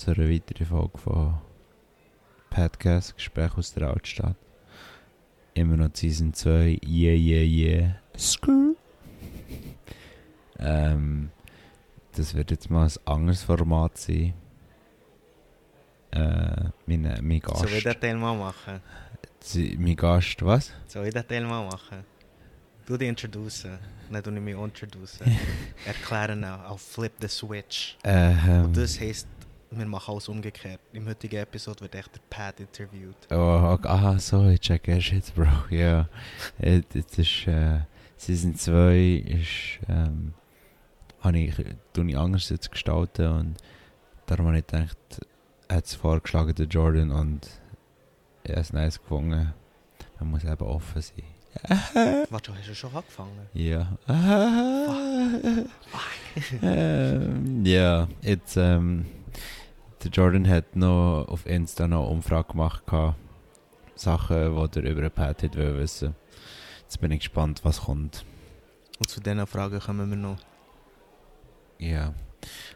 zu einer weiteren Folge von Podcast Gespräch aus der Altstadt. Immer noch Season 2, yeah, yeah, yeah. Skrrr. ähm, das wird jetzt mal ein anderes Format sein. Äh, mein, mein Gast. Soll ich den Teil mal machen? Sie- Mein Gast, was? Soll ich den Teil mal machen? Du dich introducen, nicht du nicht mich introducen. Erklären auch, auf Flip the Switch. Ähm, Und das heisst, wir machen alles umgekehrt. Im heutigen Episode wird echt der Pat interviewt. Oh, okay. ah, so, ich check erst jetzt, Bro. Ja, Äh, das ist, äh, Season 2 ist, ähm, habe ich, tue ich anders jetzt gestalten und darum habe ich gedacht, hat es vorgeschlagen, der Jordan, und habe es nice gefunden. Man muss eben offen sein. Warte, hast du schon angefangen? Ja. ähm, ja, jetzt, ähm, der Jordan hat noch auf Insta noch eine Umfrage gemacht, gehabt. Sachen, die er über den Pat hat wollen wissen. Jetzt bin ich gespannt, was kommt. Und zu diesen Fragen kommen wir noch. Ja.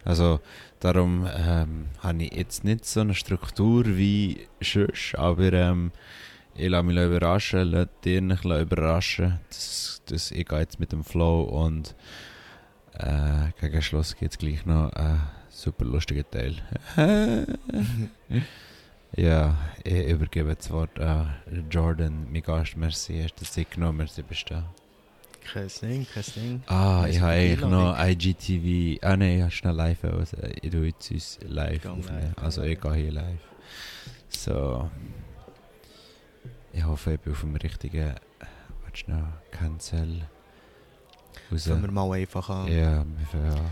Also, darum ähm, habe ich jetzt nicht so eine Struktur wie sonst, aber ähm, ich lasse mich überraschen, lasse dich überraschen. Das, das, ich gehe jetzt mit dem Flow und äh, gegen Schluss gibt es gleich noch einen super lustigen Teil. ja, ich übergebe das Wort an Jordan, mein Gast. Merci, hast du Zeit genommen, merci, bist du. Kein Ding, kein Ding. Ah, ich habe eigentlich noch IGTV. Ah nein, ich habe schnell live. Also, ich tue jetzt uns live aufnehmen. Also ja. ich gehe hier live. So. Ich hoffe, ich bin auf dem richtigen. Warte schnell. Cancel. Raus. Fangen wir mal einfach an. Ja, wir an.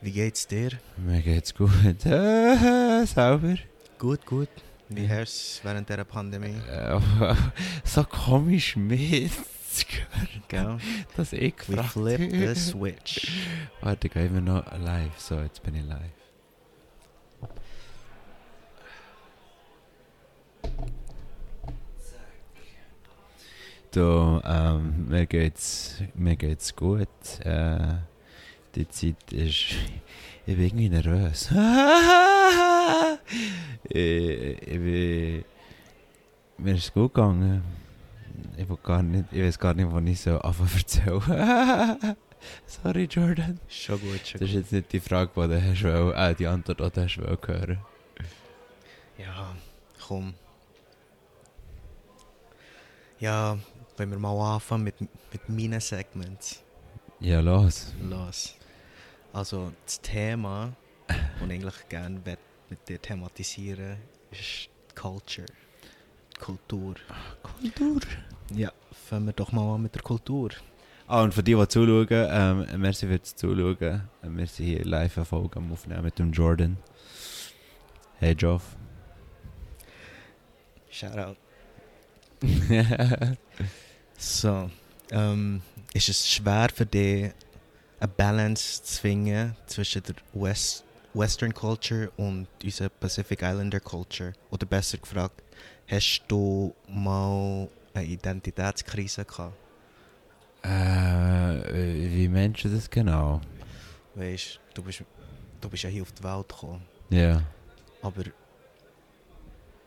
Wie geht's dir? Mir geht's gut. Äh, sauber. Gut, gut. Wie hast du während dieser Pandemie? Äh, so komisch mit. Gell? dass ich We gefragt flip the switch. Warte, gehen wir noch live. So, jetzt bin ich live. Du, ähm, mir geht's, mir geht's gut. Äh, die Zeit ist, ich bin irgendwie nervös. ich, ich bin, mir ist es gut gegangen. Ich, will gar nicht, ich weiß gar nicht, was ich so anfangen erzählen. Sorry, Jordan. Schon gut, schon Das ist jetzt nicht die Frage, die du hast wollen, äh, die Antwort, die du hast wollen hören. Ja, komm. Ja, wenn wir mal anfangen mit, mit meinen Segments. Ja, los. Los. Also, das Thema, das ich eigentlich gerne mit dir thematisieren ist Culture. Kultur. Kultur. Ja, fangen wir doch mal an mit der Kultur. Ah, und für die, die zuschauen, ähm, merci fürs Zuschauen. Wir sind hier live eine Folge am Aufnehmen mit dem Jordan. Hey, Joff. Shoutout. So, ähm, ist es schwer für dich, eine Balance zu finden zwischen der West Western Culture und unserer Pacific Islander Culture? Oder besser gefragt, hast du mal eine Identitätskrise gehabt? äh, wie meinst du das genau? Weißt du, bist, du bist ja hier auf die Welt gekommen, Ja. aber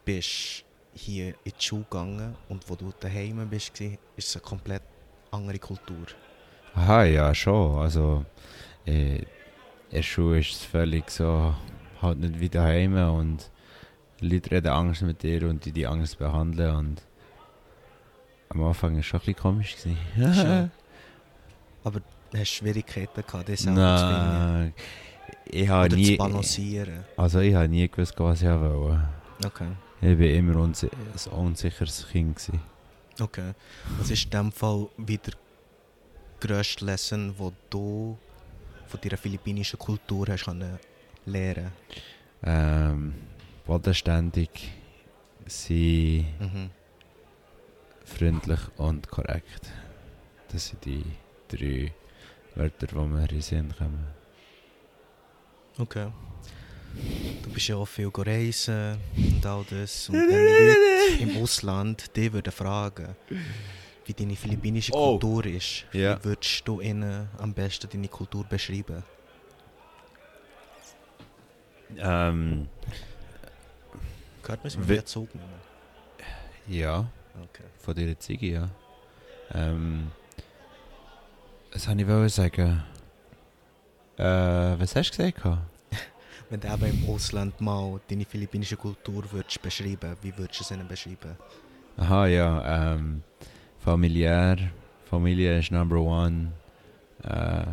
bist hier in die Schule gegangen und wo du daheim bist, ist es eine komplett andere Kultur. Aha, ja, schon. Also, äh, in Schule ist es völlig so, halt nicht wie daheim und Leute reden Angst mit dir und die die Angst behandeln und am Anfang war es schon ein bisschen komisch. Gewesen. Aber hast du Schwierigkeiten gehabt, das selber zu finden? Nein, ich habe Oder nie, zu balancieren? also ich habe nie gewusst, was ich wollte. Okay. Ich war immer unsi ein unsicheres Kind. Gewesen. Okay. Was ist in dem Fall wieder grösste Lesson, die du von deiner philippinischen Kultur hast können lernen Ähm, bodenständig, sein, mhm. freundlich und korrekt. Das sind die drei Wörter, die mir in den Sinn kommen. Okay. Du bist ja auch viel reisen und all das. Und wenn Leute im Ausland dich würden fragen, wie deine philippinische Oh. Kultur ist, Ja. wie würdest du ihnen am besten deine Kultur beschreiben? Ähm, Gehört man es mit Zug nehmen? ja, Okay. von dieser Ziege, ja. Ähm, was wollte ich wollen sagen? Äh, was hast du gesagt? Wenn du eben im Ausland mal deine philippinische Kultur würdest beschreiben, wie würdest du es ihnen beschreiben? Aha, ja, ähm, familiär. Familie ist number one. Äh,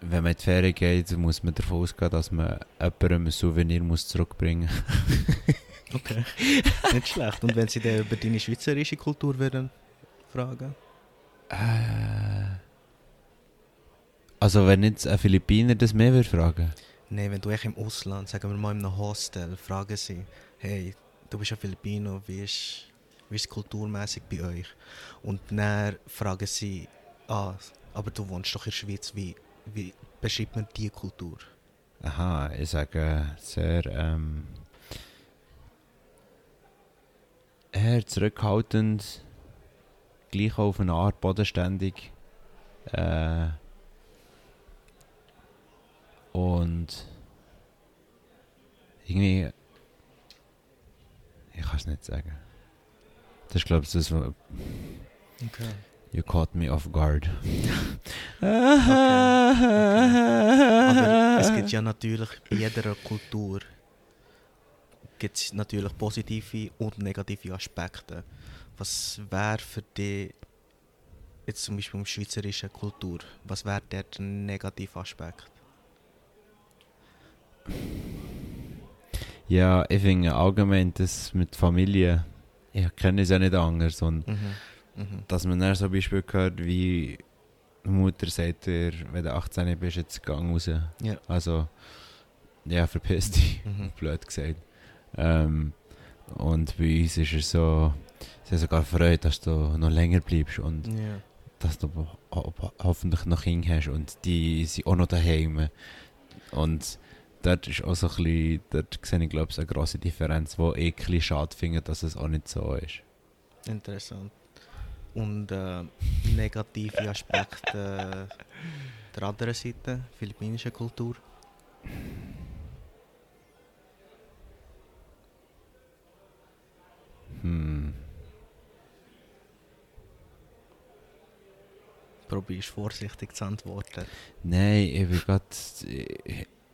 wenn man in die Ferien geht, muss man davon ausgehen, dass man jemandem ein Souvenir muss zurückbringen muss. Okay. Nicht schlecht. Und wenn sie dann über deine schweizerische Kultur würden fragen? Äh, also wenn jetzt ein Philippiner das mehr würde fragen Nein, wenn du echt im Ausland, sagen wir mal in einem Hostel, fragen sie, hey, du bist ein Filipino, wie ist, wie ist es kulturmäßig bei euch? Und dann fragen sie, ah, aber du wohnst doch in der Schweiz, wie, wie beschreibt man die Kultur? Aha, ich sage sehr ähm, eher zurückhaltend, gleich auf eine Art bodenständig. Äh, und irgendwie. Ich kann es nicht sagen. Das glaube ich, das, was. Okay. You caught me off guard. Aber es gibt ja natürlich bei jeder Kultur gibt's natürlich positive und negative Aspekte. Was wäre für dich jetzt zum Beispiel im schweizerischen Kultur, was wäre der negative Aspekt? Ja, ich finde allgemein das mit Familie, ich kenne es ja nicht anders. Und Mhm. Mhm. dass man dann so Beispiel gehört, wie die Mutter sagt dir, wenn du 18 bist, jetzt gang raus. Ja. Also, ja, verpiss dich, Mhm. blöd gesagt. Ähm, und bei uns ist es so, sie haben sogar freut, dass du noch länger bleibst und Ja. dass du ho ho hoffentlich noch Kinder hast und die sind auch noch daheim. Und dort ist auch so ein bisschen, dort sehe ich glaube ich eine grosse Differenz, wo ich ein bisschen schade finde, dass es auch nicht so ist. Interessant. Und äh, negative Aspekte der anderen Seite, philippinische Kultur. Hm. Probierst vorsichtig zu antworten. Nein, ich bin grad,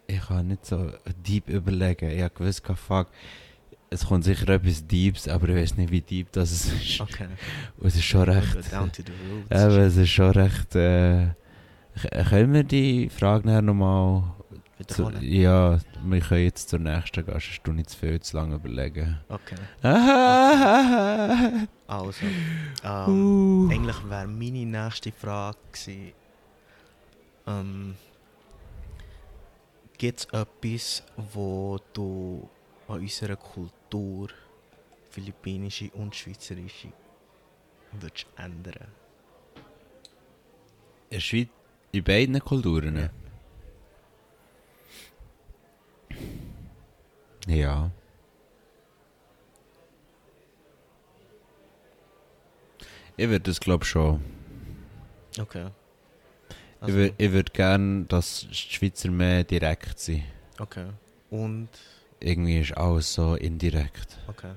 ich, kann nicht so deep überlegen. Ich habe gewusst, gehabt, fuck, es kommt sicher etwas Deeps, aber ich weiß nicht, wie deep das ist. Okay. Und es ist schon recht... Down to the roots. Eben, es ist schon recht... Äh, können wir die Frage nachher nochmal... Zu, ja, wir können jetzt zur nächsten gehen, sonst du nicht zu viel zu lange überlegen. Okay. Ah, Also, ähm, uh. eigentlich wäre meine nächste Frage gewesen, ähm, gibt es etwas, wo du an unserer Kultur, philippinische und schweizerische, würdest ändern? In der Schweiz, in beiden Kulturen? Ja. Ja. Ich würde das glaube schon. Okay. Ich Also, würde ich würd gerne, dass die Schweizer mehr direkt sind. okay. Und, Irgendwie ist alles so indirekt. okay.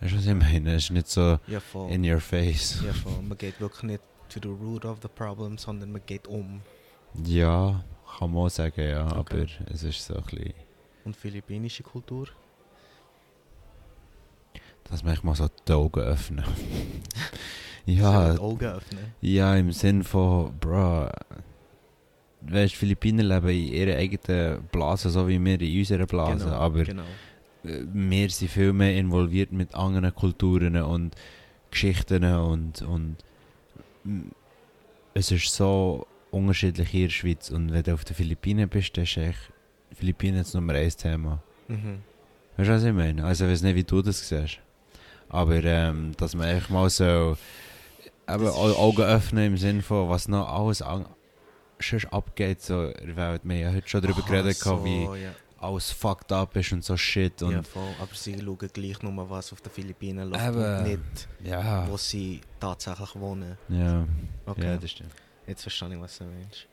Weißt du, was ich meine? Es ist nicht so Ja, in your face. Ja, voll. Man geht wirklich nicht to the root of the problem, sondern man geht um. Ja, kann man auch sagen, ja. Okay. Aber es ist so ein bisschen, Und philippinische Kultur? dass man mal so die Augen öffnen. Ja, die Augen öffnen. Ja, im Sinn von, bro, weißt, Philippiner leben in ihrer eigenen Blase, so wie wir in unserer Blase, genau, aber genau. wir sind viel mehr involviert mit anderen Kulturen und Geschichten und, und mm, es ist so unterschiedlich hier in der Schweiz und wenn du auf den Philippinen bist, dann ist echt Philippinen das Nummer eins Thema. Mhm. Weißt du, was ich meine? Also ich weiß nicht, wie du das siehst. Aber ähm, dass man echt mal so eben Augen öffnen im Sinn von, was noch alles an, schon abgeht so in der Welt. Wir haben ja heute schon darüber Aha, geredet, so, wie ja. alles fucked up ist und so shit. Und ja, voll. Aber sie schauen gleich nur, was auf den Philippinen läuft Eben. und nicht, ja, wo sie tatsächlich wohnen. ja, Okay, ja, das stimmt. jetzt verstehe ich, was du meinst.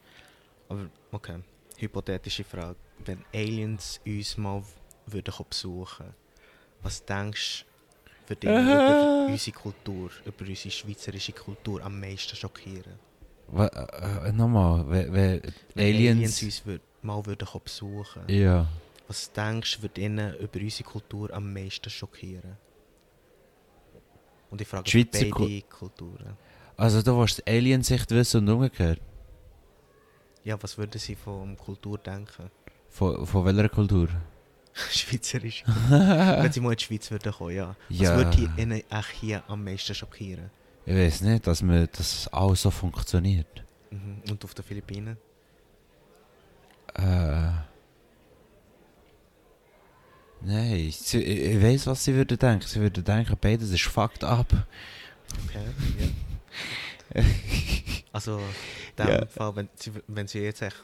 Aber, okay. hypothetische Frage. Wenn Aliens uns mal würden besuchen was denkst du, würde über unsere Kultur, über unsere schweizerische Kultur am meisten schockieren? Wa- äh, Nochmal, wenn, Wenn Aliens. uns würd, mal würden kommen besuchen Ja. was denkst du, würde ihnen über unsere Kultur am meisten schockieren? Und ich frage Schweizer beide Kulturen. Also, du willst Aliensicht wissen und umgekehrt. Ja, was würden sie von Kultur denken? Von, von welcher Kultur? Schweizerisch. Wenn sie mal in die Schweiz würden kommen, ja. Was Ja. würde ihnen echt hier am meisten schockieren? Ich weiß nicht, dass, man, dass alles so funktioniert. Mhm. Und auf den Philippinen? Äh. Nein, ich, ich weiß, was sie würden denken. Sie würden denken, beides ist fucked up. Okay, ja. Also, in dem Ja. Fall, wenn sie, wenn sie jetzt echt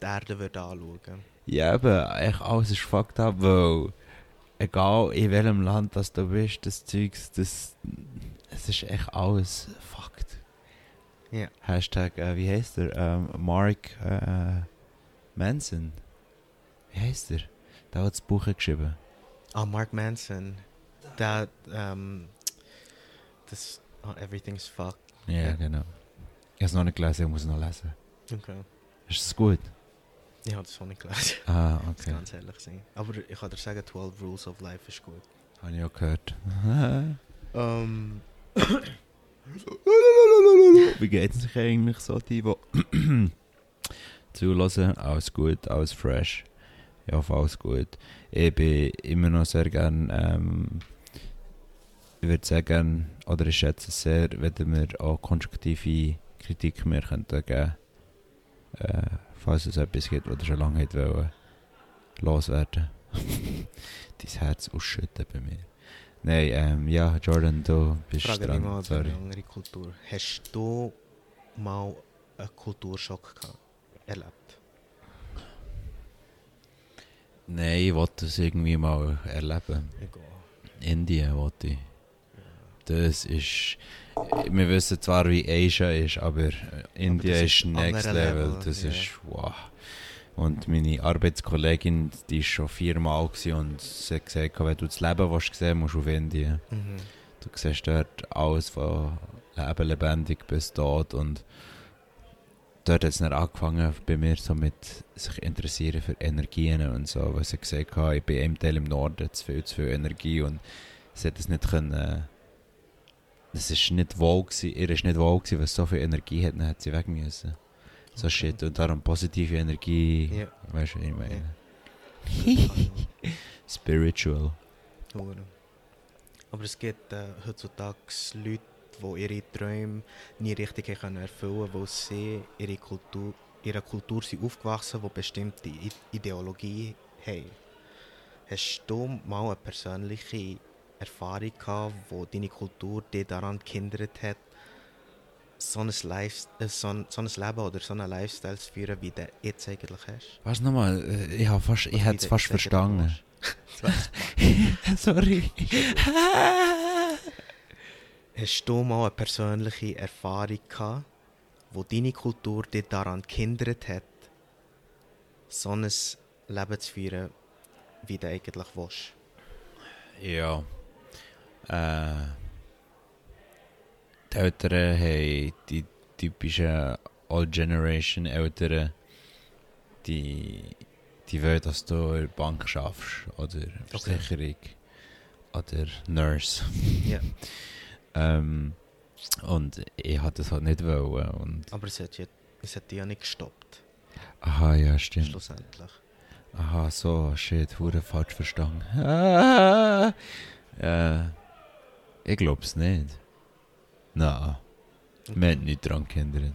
die Erde würden anschauen Ja, eben, echt alles ist fucked up, weil egal in welchem Land das du bist, das Zeugs, das, es ist echt alles fucked. Ja. Hashtag, äh, wie heißt er? Ähm, Mark äh, Manson. Wie heißt er? Der hat das Buch geschrieben. Ah, Mark Manson. Der, ähm, das, ah, Everything's Fucked. Ja, Ja. genau. Ich habe es noch nicht gelesen, ich muss es noch lesen. Okay. Ist es gut? Ich habe das auch nicht gelesen, Ah, muss okay. ganz ehrlich sein. Aber ich kann dir sagen, 12 Rules of Life ist gut. Habe ich auch gehört. Ähm, Wie geht es sich eigentlich so, die, die zulassen? Alles gut, alles fresh. Ja, alles gut. Ich bin immer noch sehr gern, ähm, ich würde sagen, oder ich schätze es sehr, wenn wir auch konstruktive Kritik mehr könnten geben äh, falls es etwas gibt, was ihr schon lange hätte wollen, loswerden. Dein Herz ausschütten bei mir. Nein, ähm, ja, Jordan, du bist frage dran. mal Sorry. eine andere Kultur. Hast du mal einen Kulturschock gehabt, erlebt? Nein, ich wollte es irgendwie mal erleben. Egal. Indien wollte ich. Das ist. Wir wissen zwar, wie Asia ist, aber Indien das ist next level. Level, Das ja. ist wow. Und meine Arbeitskollegin, die ist schon viermal und sie hat gesagt, wenn du das Leben willst sehen musst du auf Indien. Mhm. Du siehst dort alles von Leben lebendig bis tot und dort hat es dann angefangen bei mir so mit sich interessieren für Energien und so, weil sie gesagt hat, ich bin im Teil im Norden zu viel, zu viel Energie und sie hat es nicht können, es ist nicht wohl gewesen, ihr ist nicht wohl gewesen, weil es so viel Energie hat, dann hat sie weg müssen. So shit und darum positive Energie, Ja. weißt du, was ich meine? Ja. Spiritual. Aber es gibt äh, heutzutage Leute, die ihre Träume nie richtig können erfüllen weil sie ihre Kultur, ihrer Kultur sind aufgewachsen die bestimmte Ideologie haben. Hast du mal eine persönliche Erfahrung gehabt, wo deine Kultur dich daran gehindert hat, so ein, Life, äh, so, ein, so ein Leben oder so einen Lifestyle zu führen, wie du jetzt eigentlich hast? Weißt du nochmal, äh, ich, hab fast, ich es fast verstanden. Sorry. Hast du mal eine persönliche Erfahrung gehabt, wo deine Kultur dich daran gehindert hat, so ein Leben zu führen, wie du eigentlich willst? ja. Äh, die Eltern haben die typischen Old Generation Eltern, die, die wollen, dass du in der Bank schaffst oder Versicherung oder Nurse. Ja. Ähm, und ich hatte das halt nicht wollen. Und, Aber es hat, ja, es hat dich ja nicht gestoppt, aha, ja, stimmt. schlussendlich. Aha, so, shit, hure falsch verstanden. Ah, äh, ich glaub's nicht. Na, wir haben nicht dran gehindert.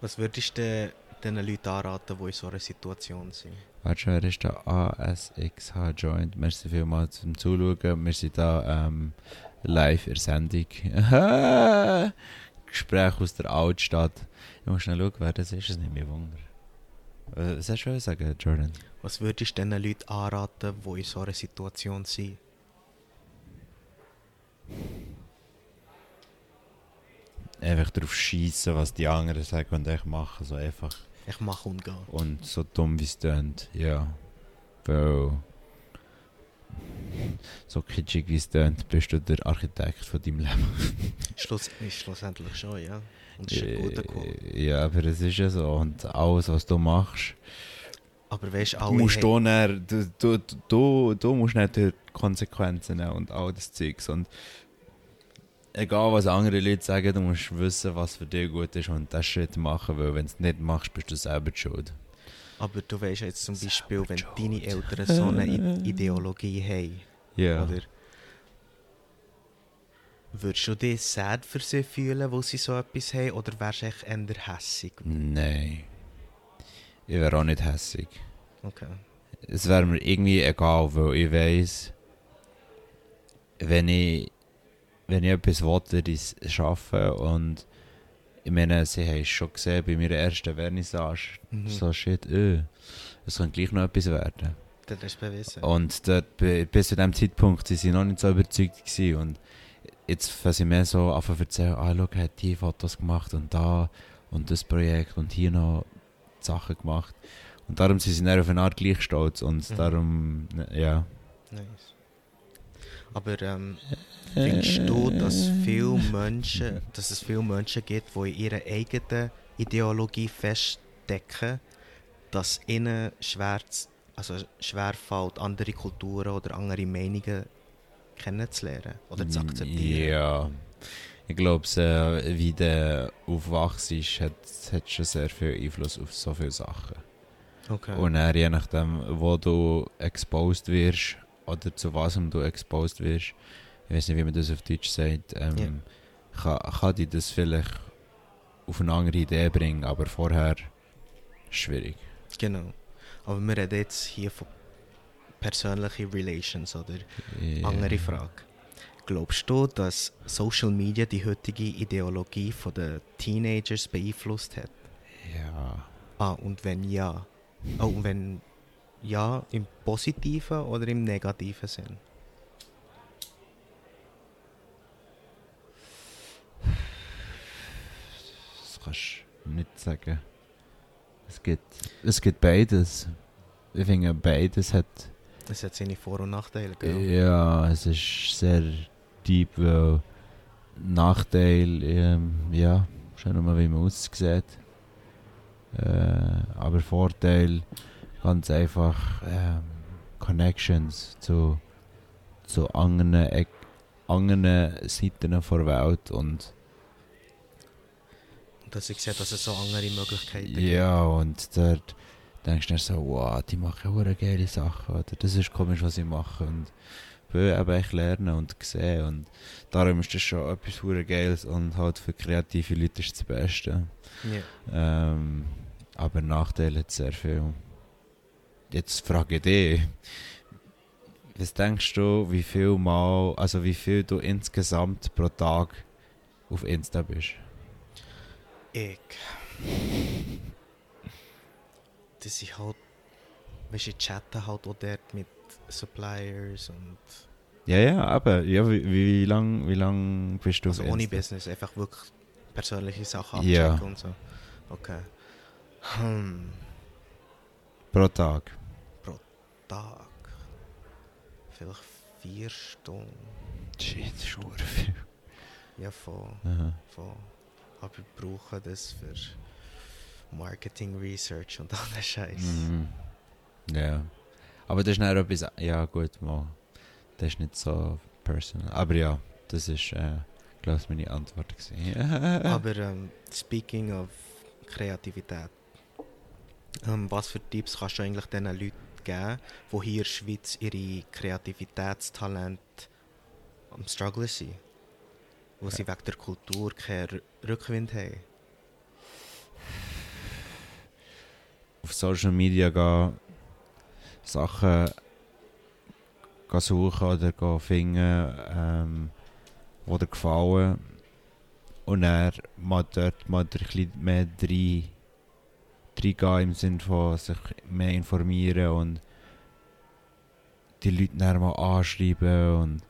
Was würdest du den Leuten anraten, die in so einer Situation sind? Warte schon, wer ist da? ASXH Joint. Merci vielmals zum Zuschauen. Wir sind da ähm, live in der Sendung. Gespräch aus der Altstadt. Ich muss schnell schauen, wer das ist, das nimmt mich Wunder. Äh, Was hast du sagen, Jordan? Was würdest du den Leuten anraten, die in so einer Situation sind? Einfach darauf schießen, was die anderen sagen und echt machen. So einfach. Ich mache und gehe. Und so dumm wie es tönt, ja. Weil. So kitschig wie es tönt, bist du der Architekt von deinem Leben. Schluss, ist schlussendlich schon, ja. Und das ist ein guter Call. Äh, Ja, aber es ist ja so. Und alles, was du machst, Aber weißt du, musst da dann, du, du, du, du musst nicht die Konsequenzen nehmen und all das Zeugs. Und egal was andere Leute sagen, du musst wissen, was für dich gut ist und das Schritt machen, weil wenn du es nicht machst, bist du selber schuld. Aber du weißt jetzt zum Beispiel, wenn deine Eltern so eine Ideologie haben, Ja. oder? Würdest du dich sad für sie fühlen, wo sie so etwas haben, oder wärst du echt eher hässig? Nein. Ich wäre auch nicht hässig. Okay. Es wäre mir irgendwie egal, weil ich weiss, wenn ich, wenn ich etwas will, würde ich es schaffen. Und ich meine, sie haben es schon gesehen bei meiner ersten Vernissage. Mhm. So shit, öh, es könnte gleich noch etwas werden. Das du bewiesen. Und dort, bi- bis zu dem Zeitpunkt waren sie noch nicht so überzeugt. Gewesen. Und jetzt fangen sie mehr so an zu erzählen, ah, schau, er hat die Fotos gemacht und da und das Projekt und hier noch Sachen gemacht. Und darum sind sie dann auf eine Art gleich stolz. Und Mhm. darum, ne, ja. Nice. Aber ähm, findest du, dass, viele Menschen, dass es viele Menschen gibt, die in ihrer eigenen Ideologie feststecken, dass ihnen schwer, also schwer fällt, andere Kulturen oder andere Meinungen kennenzulernen oder zu akzeptieren? Ja. Ich glaube, äh, wie du aufwachst, hat, hat schon sehr viel Einfluss auf so viele Sachen. Okay. Und dann, je nachdem, wo du exposed wirst oder zu was du exposed wirst, ich weiß nicht, wie man das auf Deutsch sagt, ähm, Ja. kann, kann dich das vielleicht auf eine andere Idee bringen, aber vorher schwierig. Genau. Aber wir reden jetzt hier von persönlichen Relations oder Ja. Andere Frage. Glaubst du, dass Social Media die heutige Ideologie der Teenagers beeinflusst hat? Ja. Ah, und wenn ja? Oh, und wenn ja, im positiven oder im negativen Sinn? Das kannst du nicht sagen. Es gibt, es gibt beides. Ich finde, beides hat Das hat seine Vor- und Nachteile, gell? Ja, es ist sehr deep, weil Nachteil, ähm, ja, schauen mal, wie man aussieht. Äh, aber Vorteil, ganz einfach ähm, Connections zu, zu anderen, Eck- anderen Seiten der Welt und dass ich sehe, dass es so andere Möglichkeiten ja, und dort denkst du dann so, wow, die machen hure geile Sachen, oder das ist komisch, was sie machen und will eben echt lernen und sehen und darum ist das schon etwas hure Geiles und halt für kreative Leute ist das Beste. Ja. Ähm, aber Nachteile hat sehr viel. Jetzt frage ich dich, was denkst du, wie viel Mal, also wie viel du insgesamt pro Tag auf Insta bist? Ich. Das ist halt. Weißt du, ich chatte halt auch dort mit Suppliers und. Ja, ja, aber ja, wie, wie lang, wie lang bist du Also ohne? Business, einfach wirklich persönliche Sachen Ja. abchecken und so. Okay. Hm, Pro Tag. Tag. Vielleicht vier Stunden. Shit, hure viel. Ja, voll. Aha. voll. Aber ich brauche das für Marketing Research und all der Scheiß. Mhm. Ja. Aber das ist dann etwas, ja gut, mal. Das ist nicht so personal. Aber ja, das ist, äh, glaube ich, meine Antwort gewesen. Aber ähm, speaking of Kreativität, ähm, was für Tipps kannst du eigentlich diesen Leuten geben, die hier in der Schweiz ihre Kreativitätstalent am Struggle sind? Wo sie wegen der Kultur keinen Rü- Rückwind haben? auf Social Media gehen, Sachen suchen oder finden, ähm, die dir gefallen. Und dann mal dort mal ein bisschen mehr rein, reingehen im Sinne von sich mehr informieren und die Leute dann mal anschreiben. Und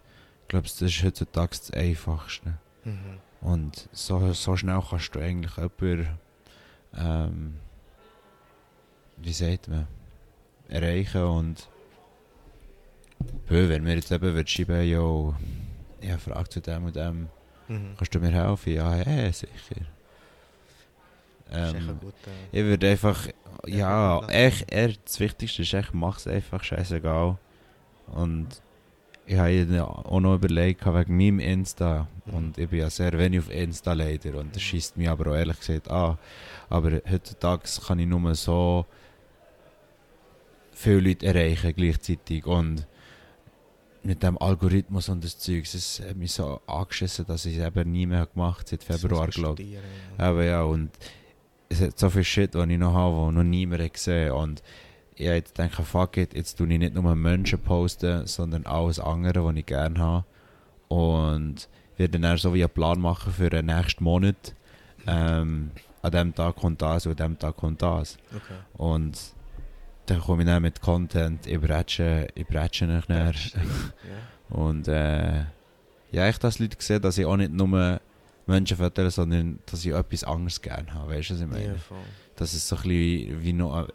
ich glaube, das ist heutzutage das Einfachste. Mhm. Und so, so schnell kannst du eigentlich jemanden, ähm, wie sagt man, erreichen und wenn mir jetzt eben schreiben, jo, ich habe Frage zu dem und dem, Mhm. kannst du mir helfen? Ja, ja, sicher. Ähm, guter- ich würde einfach, Ja, ja, echt, eher das Wichtigste ist echt, mach es einfach, scheißegal. Und ich habe auch noch überlegt, wegen meinem Insta, Mhm. und ich bin ja sehr wenig auf Insta leider, und das schießt mich aber auch ehrlich gesagt an. Aber heutzutage kann ich nur so viele Leute erreichen gleichzeitig. Und mit dem Algorithmus und das Zeugs, es hat mich so angeschissen, dass ich es eben nie mehr gemacht habe, seit Februar, glaube ich. Aber ja, und es hat so viel Shit, den ich noch habe, den noch niemand hat gesehen Und ich habe jetzt gedacht, fuck it, jetzt tue ich nicht nur Menschen posten, sondern alles andere, was ich gerne habe. Und werde dann so wie einen Plan machen für den nächsten Monat. Ähm, an dem Tag kommt das und an dem Tag kommt das. Okay. Und dann komme ich dann mit Content, ich bretsche, ich bretsche nicht. Ja. Und äh, ja, ich dass Leute gesehen, dass ich auch nicht nur Menschen füttere, sondern dass ich etwas anderes gerne habe. Weißt du, was ich meine? Ja. Dass es so ein bisschen wie noch eine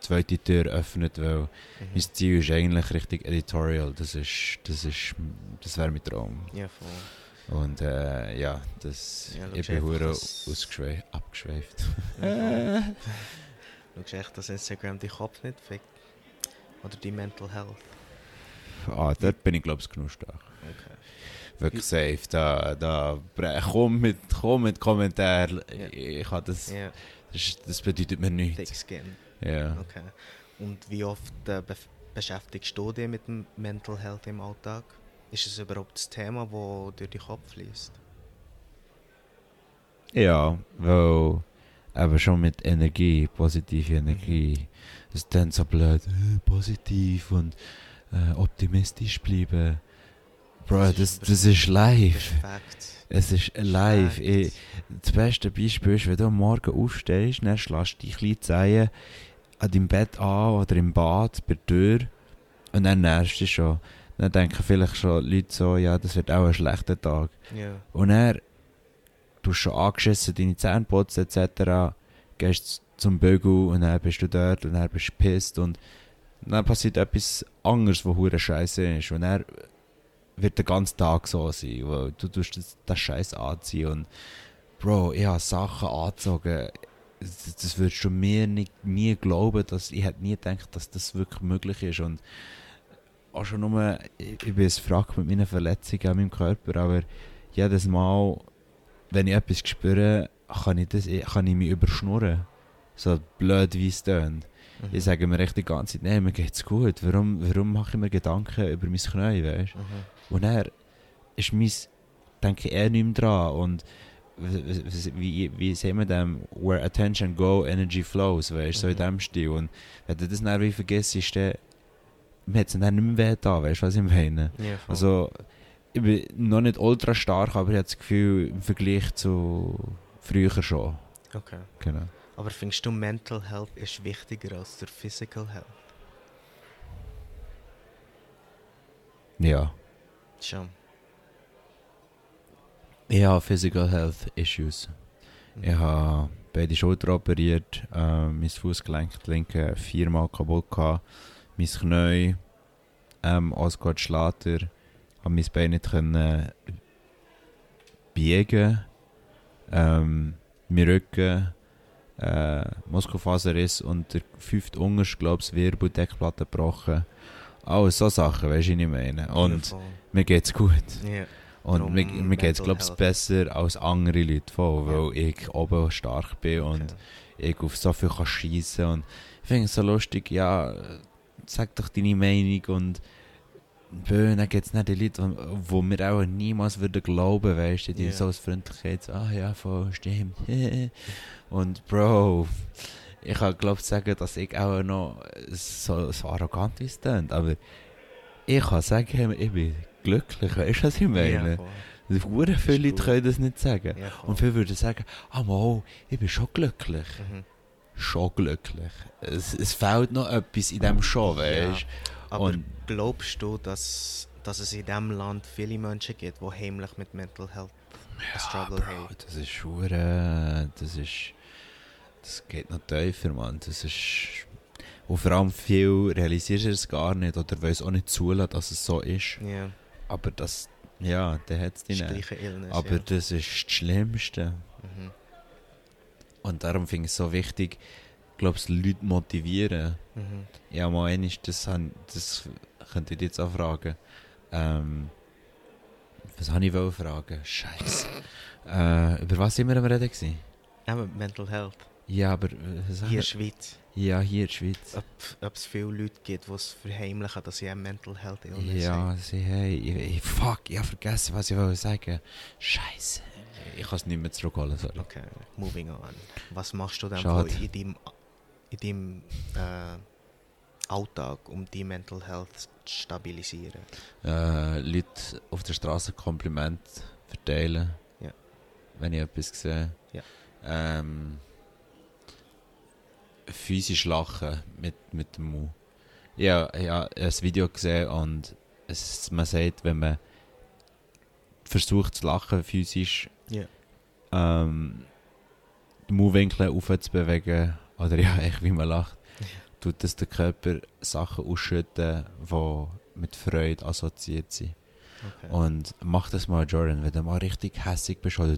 zweite Tür öffnet, weil Mhm. mein Ziel ist eigentlich richtig Editorial. Das ist, das ist, das wäre mein Traum. Ja, voll. Und äh, ja, das, Ja, ich bin hure abgeschweift. Ja, Schaust echt, dass Instagram deinen Kopf nicht fickt? Oder die Mental Health? ah, dort bin ich glaube ich genug stark. Okay. Wirklich safe. Da, da, komm mit, komm mit Kommentaren. Ja. Ich, habe das, Ja, das, das bedeutet mir nichts. thick skin. Ja. Okay. Und wie oft äh, bef- beschäftigst du dich mit dem Mental Health im Alltag? Ist es überhaupt das Thema, das durch den Kopf fließt? Ja, weil aber schon mit Energie, positive Energie. Es ist dann so blöd, äh, positiv und äh, optimistisch bleiben. Bro, das, das ist Das live. Es ist live. Ich, das beste Beispiel ist, wenn du am Morgen aufstehst, dann schlägst du die kleinen Zehen an deinem Bett an oder im Bad bei der Tür und dann nervst du dich schon. Dann denken vielleicht schon Leute so, ja, das wird auch ein schlechter Tag. Ja. Und er, du hast schon angeschissen, deine Zähne putzen etc. Gehst zum Bügel und dann bist du dort und dann bist du pisst und dann passiert etwas anderes, was hure scheiße ist. Und er wird den ganzen Tag so sein, weil du tust das, das Scheiß anziehen und Bro, ich habe Sachen angezogen, das, das würdest du mir nicht, nie glauben, dass ich hätte nie gedacht, dass das wirklich möglich ist und auch schon nur, ich, ich bin ein Frack mit meinen Verletzungen an meinem Körper, aber jedes Mal, wenn ich etwas spüre, kann ich, das, kann ich mich überschnurren. So blöd wie es tönt. Mhm. Ich sage mir echt die ganze Zeit, nee, mir geht's gut. Warum, warum mache ich mir Gedanken über mein Knie, weißt Mhm. Und er ist mein, denke ich, eher nicht mehr dran. Und wie, wie sehen wir dem? Where attention go, energy flows, weißt du, so in Mhm. dem Stil. Und wenn du das dann wie vergisst, ist dann, mir hat es dann nicht mehr weh da, weißt du, was ich meine? Ja. Also, ich bin noch nicht ultra stark, aber ich habe das Gefühl, im Vergleich zu früher schon. okay. Genau. Aber findest du, Mental Health ist wichtiger als der Physical Health? Ja. Schon. Ich habe Physical Health Issues. Mhm. Ich habe beide Schulter operiert, äh, mein Fußgelenk, das linke, viermal kaputt gehabt, mein Knie, ähm, Osgard Schlatter, habe mein Bein nicht können biegen, ähm, mein Rücken, äh, Muskelfaserriss und der fünfte Unterste, glaube ich, Wirbel, Deckplatte gebrochen. Alles so Sachen, weißt du, was ich meine. Und mir geht's gut. Ja. Und Darum mir, mir geht es, glaube ich, besser als andere Leute voll, weil ich oben stark bin und Okay. ich auf so viel kann schiessen und ich finde es so lustig, ja, sag doch deine Meinung und bö, dann gibt es nicht die Leute, die mir auch niemals würden glauben, weißt du, die Ja. so aus Freundlichkeit ah ja, voll, stimmt. und Bro, ich kann glaube sagen, dass ich auch noch so, so arrogant ist, aber ich kann sagen, ich bin glücklich, weißt du, was ich meine? Ja. Hure viele Leute können das nicht sagen. Ja. Und viele würden sagen, ah mal, ich bin schon glücklich. Mhm. Schon glücklich. Es, es fehlt noch etwas in dem schon, weißt Aber Und- glaubst du, dass, dass es in diesem Land viele Menschen gibt, die heimlich mit Mental Health Struggle Bro, haben. das ist hure, das ist, das geht noch tiefer, Mann. Das ist, und vor allem viel realisierst du es gar nicht oder will es auch nicht zulassen, dass es so ist. Ja, Aber das, ja, der hat es nicht. Illness. Aber ja. das ist das Schlimmste. Und darum finde ich es so wichtig, glaube ich, Leute motivieren. Mhm. Ja, mal einmal, das, das könnte ich jetzt auch fragen. Ähm, was habe ich wollen fragen? Scheiße. äh, über was sind wir am Reden gewesen? Aber Mental Health. Ja, aber äh, was Hier in der Schweiz. Ja, hier in der Schweiz. Ob, ob es viele Leute gibt, die es verheimlichen, dass sie eine Mental Health Illness Ja, haben. sie haben. Fuck, ich habe vergessen, was ich wollte sagen. Scheiße. Ich kann es nicht mehr zurückholen. Sorry. Okay, moving on. Was machst du dann in deinem, in deinem äh, Alltag, um die Mental Health zu stabilisieren? Äh, Leute auf der Straße Kompliment verteilen. Ja. Wenn ich etwas sehe. Ja. Ähm, physisch lachen mit, mit dem Mund. Ja, ja, ich habe ein Video gesehen und es, man sagt, wenn man versucht zu lachen physisch, Ja. ähm, die Mundwinkel aufzubewegen, oder ja, echt wie man lacht, Ja. tut das der Körper Sachen ausschütten, die mit Freude assoziiert sind. Okay. Und mach das mal, Jordan, wenn du mal richtig hässig bist oder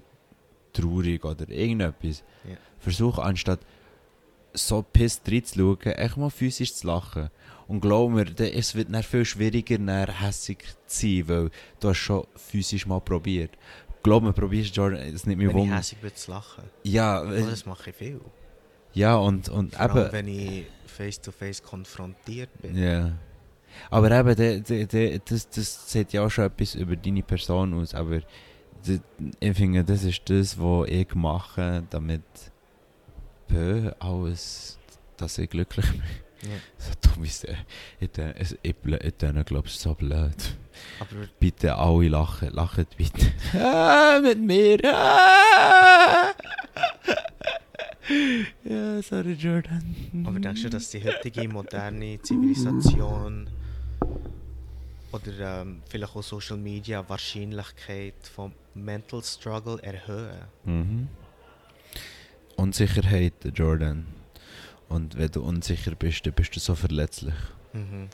traurig oder irgendetwas. Ja. Versuch anstatt so pisst reinzuschauen, echt mal physisch zu lachen. Und glaub mir, es wird dann viel schwieriger, dann hässig zu sein, weil du hast schon physisch mal probiert. Glaub mir, probierst Jordan, es nimmt mich wenn ich hässlich bin, zu lachen. Ja, Oh, äh, das mache ich viel. ja, und, und Vor allem, eben... wenn ich face-to-face konfrontiert bin. Ja. Aber eben, de, de, de, das, das sagt ja auch schon etwas über deine Person aus. Aber de, ich finde, das ist das, was ich mache, damit bö, alles, dass ich glücklich bin. Ja. So dumm ist der. Ich, ich, ich glaube ich, so blöd. Aber Bitte alle lachen, lachen bitte. ah, mit mir. Ah! ja, sorry, Jordan. Aber denkst du, dass die heutige moderne Zivilisation oder ähm, vielleicht auch Social Media Wahrscheinlichkeit vom Mental Struggle erhöhen? Mhm. Unsicherheit, Jordan. Und wenn du unsicher bist, dann bist du so verletzlich. Mhm.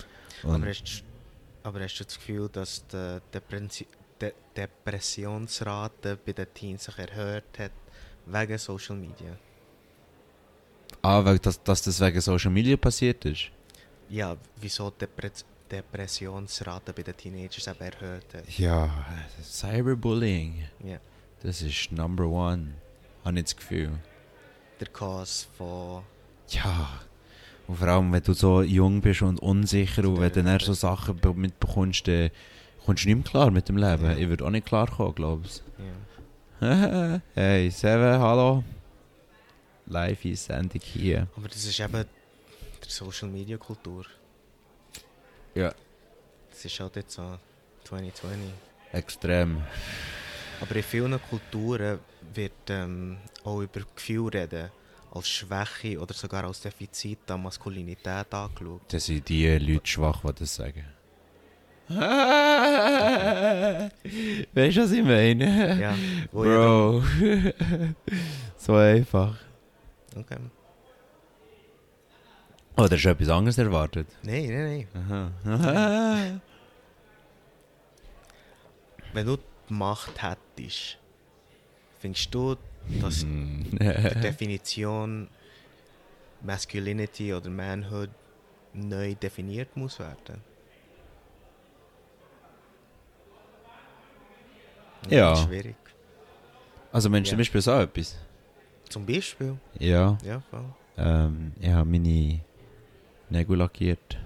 Aber, hast, du- aber hast du das Gefühl, dass die Depressi De Depressionsrate bei den Teens sich erhöht hat wegen Social Media? ah, weil das, dass das wegen Social Media passiert ist? Ja, wieso die Depre Depressionsrate bei den Teenagers eben erhöht hat? Ja, Cyberbullying, Ja. das ist Number One. Habe ich das Gefühl. Der Cause von Ja. Und vor allem, wenn du so jung bist und unsicher und wenn du dann so Sachen be- mitbekommst, dann kommst du nicht mehr klar mit dem Leben. Ja. Ich würde auch nicht klar kommen, glaube ich. ja. hey, Seven, hallo. Live ist Sendung hier. Aber das ist eben die Social Media Kultur. Ja. Das ist halt jetzt so 2020. Extrem. Aber in vielen Kulturen wird ähm, auch über Gefühl reden als Schwäche oder sogar als Defizit an Maskulinität angeschaut. Das sind die Leute schwach, die das sagen. weißt du, was ich meine? Ja, Bro. so einfach. Okay. Oder hast du etwas anderes erwartet? Nein, nein, nein. Aha. Wenn du die Macht hättest, findest du, dass Hm. die Definition Masculinity oder Manhood neu definiert muss werden? Ja. Das ist schwierig. Also Mensch, Ja. zum Beispiel so etwas. Zum Beispiel. Ja. Ja, voll. Ähm, ich habe meine Nägel lackiert.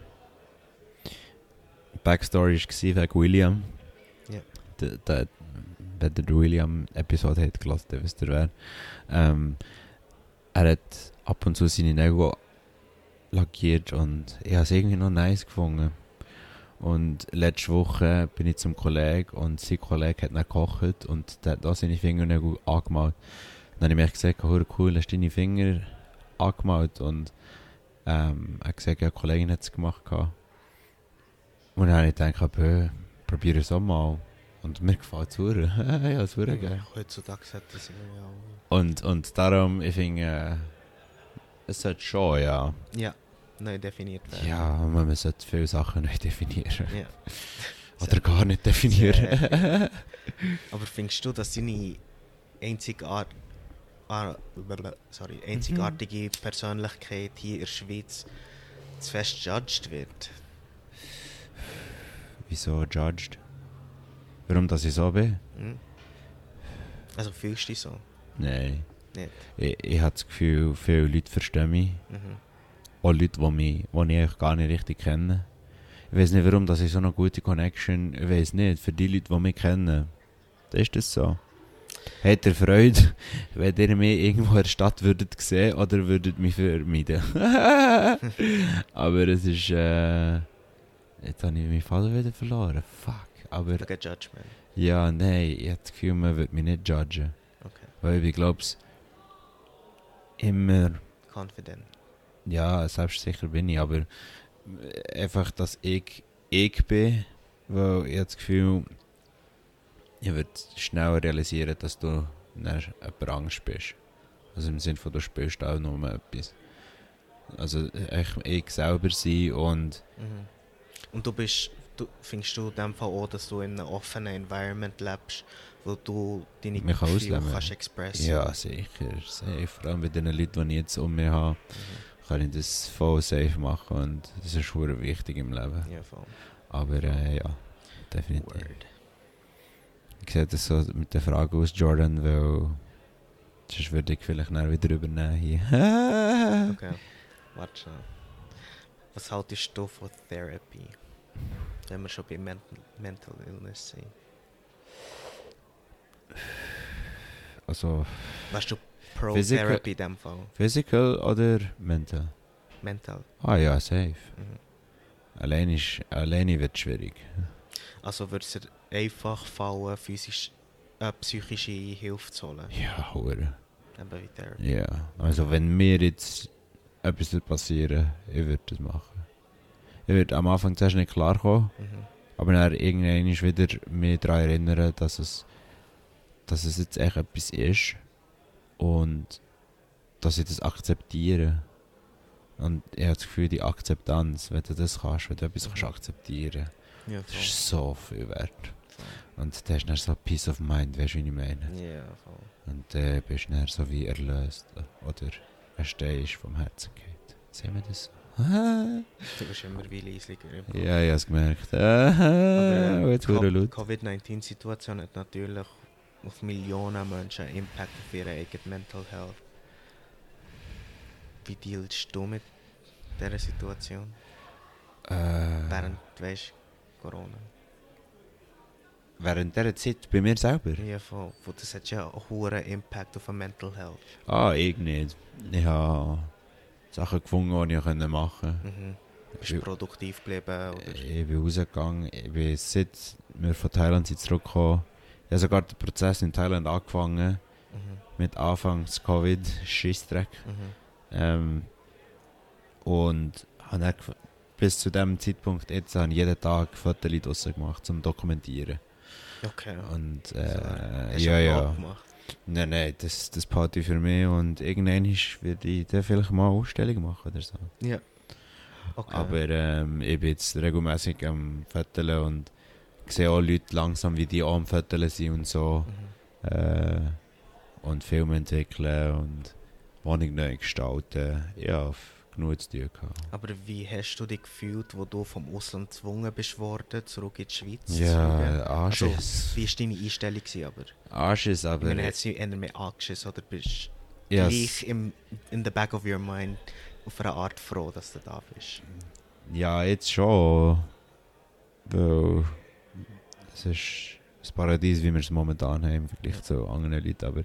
Backstory war wegen William. Der, wenn ihr William-Episode habt gelassen, dann wisst ihr wer. Ähm, er hat ab und zu seine Nägel lackiert und ich habe es irgendwie noch nice gefunden. Und letzte Woche bin ich zum Kollegen und sein Kollege hat dann gekocht und der hat auch seine Fingernägel angemalt. Dann habe ich mir gesagt, oh, cool, hast du deine Finger angemalt und ähm, er hat gesagt, ja, eine Kollegin hat es gemacht. Und dann habe ich gedacht, probiere es auch mal. Und mir gefällt es hure. ja, es hure geil. Heutzutage hat das ja Und, und darum, ich finde, äh, es sollte schon, ja. Ja, neu definiert werden. Ja, man sollte viele Sachen neu definieren. Ja. Oder gar nicht definieren. Sehr. Aber findest du, dass deine einzigart ah, sorry, einzigartige Persönlichkeit hier in der Schweiz zu fest judged wird? Wieso judged? Warum, dass ich so bin? Hm? Also fühlst du dich so? Nein. Nicht? Ich, ich habe das Gefühl, viele Leute verstehen mich. Mhm. Auch Leute, die mich, die ich gar nicht richtig kenne. Ich weiß nicht, warum dass ich so eine gute Connection Ich weiß nicht. Für die Leute, die mich kennen, da ist das so. Hätte ihr Freude, wenn ihr mich irgendwo in der Stadt würdet sehen oder würdet mich vermeiden? Aber es ist. Äh, jetzt habe ich meinen Vater wieder verloren. Fuck. Aber Wegen Judgment. ja, nein, ich habe das Gefühl, man würde mich nicht judgen. Okay. Weil ich glaube, immer. Confident. Ja, selbstsicher bin ich, aber einfach, dass ich ich bin, weil ich habe das Gefühl, ich würde schneller realisieren, dass du jemand Angst bist. Also im Sinne von, du spielst auch nur etwas. Also echt ich selber sein und Mhm. Und du bist, du, findest du in dem Fall auch, dass du in einem offenen Environment lebst, wo du deine kann Gefühle ausleben. kannst expressen? ja, sicher, safe. Vor allem bei den Leuten, die ich jetzt um mich habe, Mhm. kann ich das voll safe machen und das ist schon wichtig im Leben. Ja, voll. Aber äh, ja, definitiv. Word. Ich sehe das so mit der Frage aus, Jordan, weil sonst würde ich vielleicht nachher wieder übernehmen hier. Okay. Warte schon. Was haltest du von Therapy? Wenn wir schon bei Mental, Mental Illness sind. Also, Warst du pro Physical- Therapy in dem Fall? physical oder mental? Mental. Ah ja, safe. Mhm. Allein ist, alleine wird es schwierig. Also würde es einfach fallen, physisch, äh, psychische Hilfe zu holen? Ja, hure. Eben wie Therapy. Ja, also wenn mir jetzt etwas passieren, ich würde das machen. Ich würde am Anfang zuerst nicht klarkommen, Mhm. aber dann irgendwann ist wieder mich daran erinnern, dass es, dass es jetzt echt etwas ist und dass ich das akzeptiere. Und ich habe das Gefühl, die Akzeptanz, wenn du das kannst, wenn du etwas kannst akzeptieren Ja, das ist so viel wert. voll. Und du hast dann so Peace of Mind, weißt du, wie ich meine? Ja, voll. Und dann bist du dann so wie erlöst oder verstehst vom Herzen geht. Sehen wir das so? Du bist immer wie Kopf. ja, ich habe es gemerkt. Äh, jetzt wurde Co- laut. Covid-19-Situation hat natürlich auf Millionen Menschen Impact auf ihre eigene Mental Health. Wie dealst du mit dieser Situation? Äh, Während, weißt Corona? während dieser Zeit bei mir selber? Ja, voll. Das hat ja einen hohen Impact auf die Mental Health. Ah, ich nicht. Ich habe Sachen gefunden, die ich machen konnte. Mhm. Bist du produktiv geblieben? Oder? Ich bin rausgegangen. Ich bin seit wir von Thailand sind zurückgekommen. Ich habe sogar den Prozess in Thailand angefangen. Mhm. Mit Anfangs Covid, Schissdreck. Mhm. Ähm, und habe bis zu dem Zeitpunkt jetzt habe ich jeden Tag Fotos draussen gemacht, zum Dokumentieren. Okay. Und So, äh, ja, ja. Gemacht? Nein, nein, das, das Party für mich und irgendwann werde ich dann vielleicht mal eine Ausstellung machen oder so. Ja. Okay. Aber ähm, ich bin jetzt regelmäßig am Foteln und sehe auch Leute langsam, wie die am Foteln sind und so. Mhm. Äh, und Filme entwickeln und Wohnung neu gestalten. Ja, genug zu tun gehabt. Aber wie hast du dich gefühlt, wo du vom Ausland gezwungen bist worden, zurück in die Schweiz zu Ja? Anschiss. Also, wie war deine Einstellung? Gewesen, aber? Ich aber... meine, hat sie eher mehr angeschissen oder bist du ja, gleich im, in the back of your mind auf eine Art froh, dass du da bist? ja, jetzt schon. Weil es ist das Paradies, wie wir es momentan haben, im Vergleich zu anderen Leuten. Aber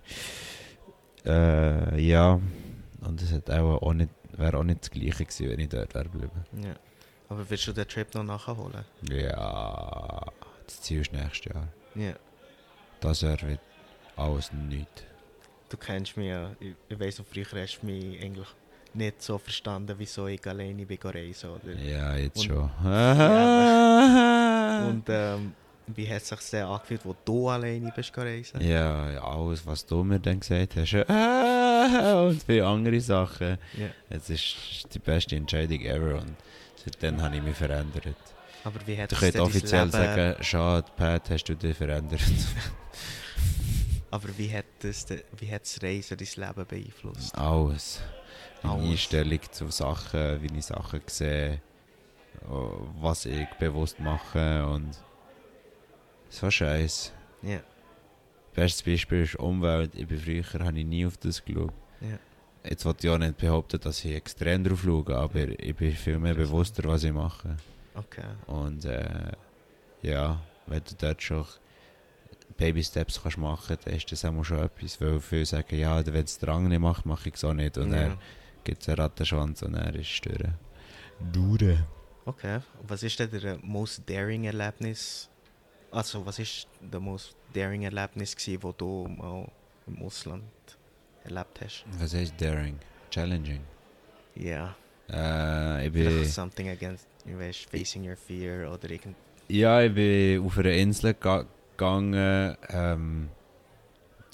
äh, ja, und es hat auch, auch nicht, wäre auch nicht das Gleiche gewesen, wenn ich dort wäre geblieben. Ja. Aber willst du den Trip noch nachholen? Ja, das Ziel ist nächstes Jahr. Ja. Das wird alles nichts. Du kennst mich ja. Ich, weiss, früher hast du mich eigentlich nicht so verstanden, wieso ich alleine bin reisen, oder? Ja, jetzt Und- schon. Und ähm, wie hat es sich denn angefühlt, wo du alleine bist reisen? Ja, ja, alles, was du mir dann gesagt hast, äh, und viele andere Sachen. Ja. Es ist die beste Entscheidung ever und seitdem habe ich mich verändert. Aber wie hat Du es könnt denn dein offiziell Leben, sagen, schade, Pat, hast du dich verändert. Aber wie hat, das, wie hat das Reisen dein Leben beeinflusst? Alles. Meine Alles. Einstellung zu Sachen, wie ich Sachen sehe, oh, was ich bewusst mache und so Scheiß. Ja. Bestes Beispiel ist Umwelt. Ich bin früher habe ich nie auf das geschaut. Ja. Jetzt wollte ich auch nicht behaupten, dass ich extrem drauf schaue, aber ich bin viel mehr bewusster, was ich mache. Okay. Und äh, ja, wenn du dort schon Baby Steps kannst machen, dann ist das auch schon etwas. Weil viele sagen, ja, wenn es der Drang nicht macht, mache ich es auch nicht. Und ja. dann gibt es einen Rattenschwanz und dann ist es durch. Dure. Okay. Was ist denn der most daring Erlebnis? Also, was ist der most daring Erlebnis gewesen, wo du mal im Ausland erlebt hast? Was heißt daring? Challenging. Ja. Äh, ich bin, something against, du weißt, facing your fear oder irgend... ja, ich bin auf einer Insel ga- gegangen ähm,